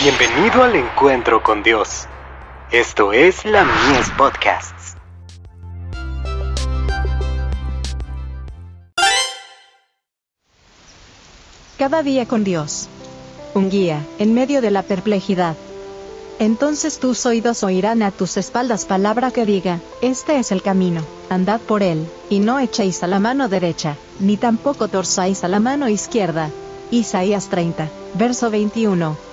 Bienvenido al encuentro con Dios. Esto es la Mies Podcasts. Cada día con Dios. Un guía, en medio de la perplejidad. Entonces tus oídos oirán a tus espaldas palabra que diga, este es el camino, andad por él, y no echéis a la mano derecha, ni tampoco torzáis a la mano izquierda. Isaías 30, verso 21.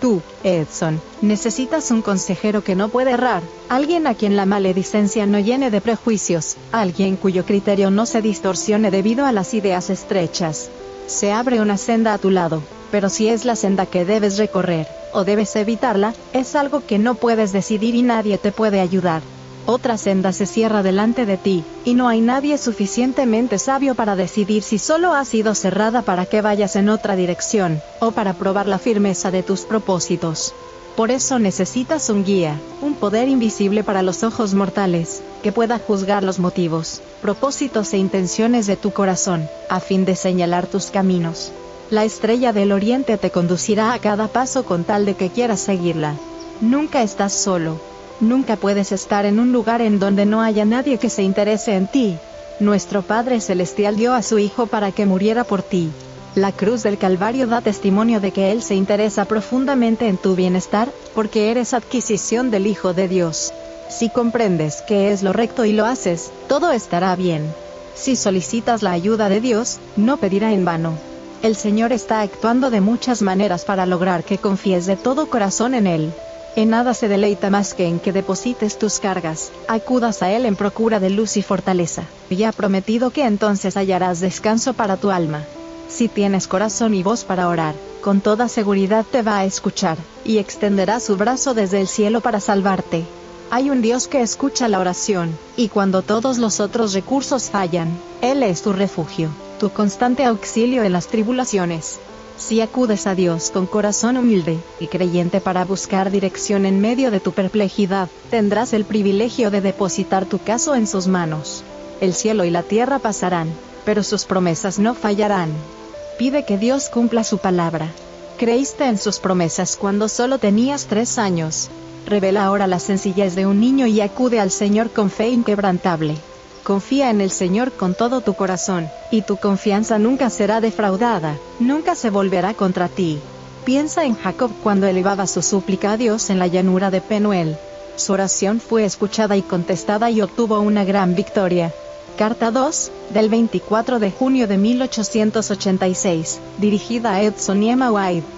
Tú, Edson, necesitas un consejero que no puede errar, alguien a quien la maledicencia no llene de prejuicios, alguien cuyo criterio no se distorsione debido a las ideas estrechas. Se abre una senda a tu lado, pero si es la senda que debes recorrer, o debes evitarla, es algo que no puedes decidir y nadie te puede ayudar otra senda se cierra delante de ti, y no hay nadie suficientemente sabio para decidir si solo ha sido cerrada para que vayas en otra dirección, o para probar la firmeza de tus propósitos. Por eso necesitas un guía, un poder invisible para los ojos mortales, que pueda juzgar los motivos, propósitos e intenciones de tu corazón, a fin de señalar tus caminos. La estrella del oriente te conducirá a cada paso con tal de que quieras seguirla. Nunca estás solo, Nunca puedes estar en un lugar en donde no haya nadie que se interese en ti. Nuestro Padre Celestial dio a su Hijo para que muriera por ti. La cruz del Calvario da testimonio de que Él se interesa profundamente en tu bienestar, porque eres adquisición del Hijo de Dios. Si comprendes que es lo recto y lo haces, todo estará bien. Si solicitas la ayuda de Dios, no pedirá en vano. El Señor está actuando de muchas maneras para lograr que confíes de todo corazón en Él. En nada se deleita más que en que deposites tus cargas, acudas a Él en procura de luz y fortaleza, y ha prometido que entonces hallarás descanso para tu alma. Si tienes corazón y voz para orar, con toda seguridad te va a escuchar, y extenderá su brazo desde el cielo para salvarte. Hay un Dios que escucha la oración, y cuando todos los otros recursos fallan, Él es tu refugio, tu constante auxilio en las tribulaciones. Si acudes a Dios con corazón humilde y creyente para buscar dirección en medio de tu perplejidad, tendrás el privilegio de depositar tu caso en sus manos. El cielo y la tierra pasarán, pero sus promesas no fallarán. Pide que Dios cumpla su palabra. Creíste en sus promesas cuando solo tenías tres años. Revela ahora la sencillez de un niño y acude al Señor con fe inquebrantable. Confía en el Señor con todo tu corazón, y tu confianza nunca será defraudada, nunca se volverá contra ti. Piensa en Jacob cuando elevaba su súplica a Dios en la llanura de Penuel. Su oración fue escuchada y contestada y obtuvo una gran victoria. Carta 2, del 24 de junio de 1886, dirigida a Edson y Emma White.